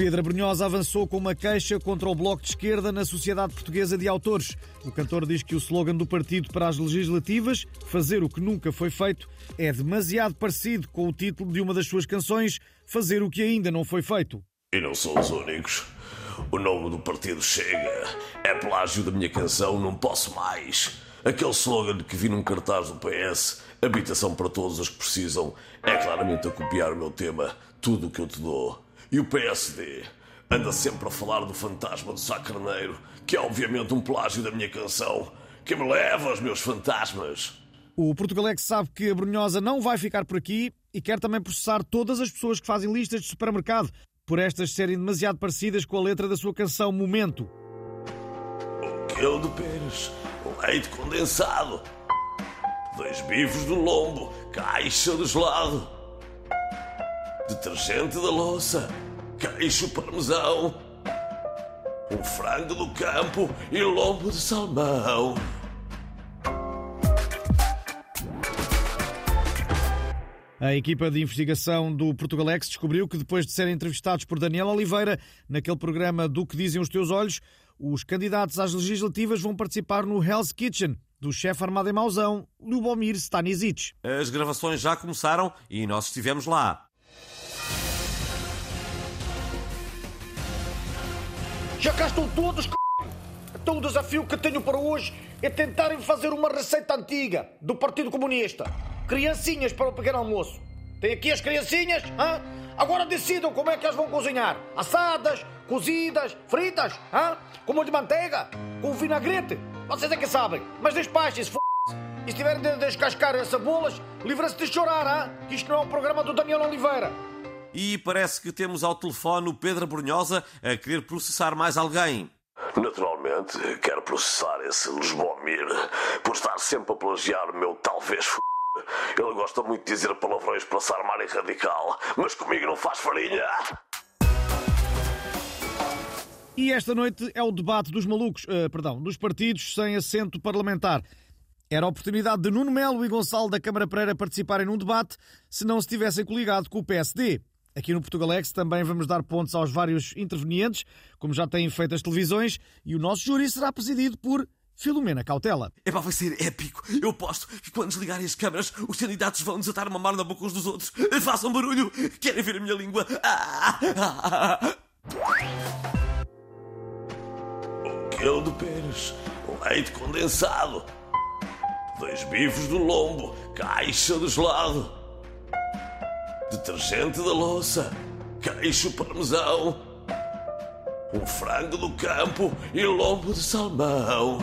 Pedro Brunhosa avançou com uma queixa contra o Bloco de Esquerda na Sociedade Portuguesa de Autores. O cantor diz que o slogan do partido para as legislativas, fazer o que nunca foi feito, é demasiado parecido com o título de uma das suas canções, fazer o que ainda não foi feito. E não são os únicos. O nome do partido chega. É plágio da minha canção Não Posso Mais. Aquele slogan que vi num cartaz do PS, habitação para todos os que precisam, é claramente a copiar o meu tema, tudo o que eu te dou. E o PSD anda sempre a falar do fantasma do Sá Carneiro, que é obviamente um plágio da minha canção, que me leva aos meus fantasmas. O Portugalex sabe que a Brunhosa não vai ficar por aqui e quer também processar todas as pessoas que fazem listas de supermercado por estas serem demasiado parecidas com a letra da sua canção Momento. Um quilo de um leite condensado, dois bifes do lombo, caixa de gelado, detergente da louça, queijo parmesão, um frango do campo e lombo de salmão. A equipa de investigação do Portugalex descobriu que depois de serem entrevistados por Daniel Oliveira naquele programa do que dizem os teus olhos, os candidatos às legislativas vão participar no Hell's Kitchen do chefe armado em mauzão, Lubomir Stanisic. As gravações já começaram e nós estivemos lá. Já cá estão todos, c... Então o desafio que tenho para hoje é tentarem fazer uma receita antiga do Partido Comunista. Criancinhas para o pequeno almoço. Tem aqui as criancinhas, hã? Agora decidam como é que elas vão cozinhar. Assadas, cozidas, fritas, hã? Com molho de manteiga, com vinagrete. Vocês é que sabem. Mas despachem-se, f... E se tiverem de descascar as cebolas, livra-se de chorar, hã? Que isto não é um programa do Daniel Oliveira. E parece que temos ao telefone o Pedro Brunhosa a querer processar mais alguém. Naturalmente, quero processar esse Lisbomir por estar sempre a plagiar o meu talvez f... Ele gosta muito de dizer palavrões para se armar em radical, mas comigo não faz farinha. E esta noite é o debate dos malucos, uh, perdão, dos partidos sem assento parlamentar. Era a oportunidade de Nuno Melo e Gonçalo da Câmara Pereira participarem num debate se não se tivessem coligado com o PSD. Aqui no Portugalex também vamos dar pontos aos vários intervenientes, como já têm feito as televisões, e o nosso júri será presidido por Filomena Cautela. É para vai ser épico. Eu aposto que quando desligarem as câmaras, os candidatos vão desatar uma mar na boca uns dos outros. Façam barulho. Querem ver a minha língua? Ah, ah, ah. Um quilo de um leite condensado, dois bifes do lombo, caixa de gelado, detergente da louça, queijo parmesão, um frango do campo e lombo de salmão.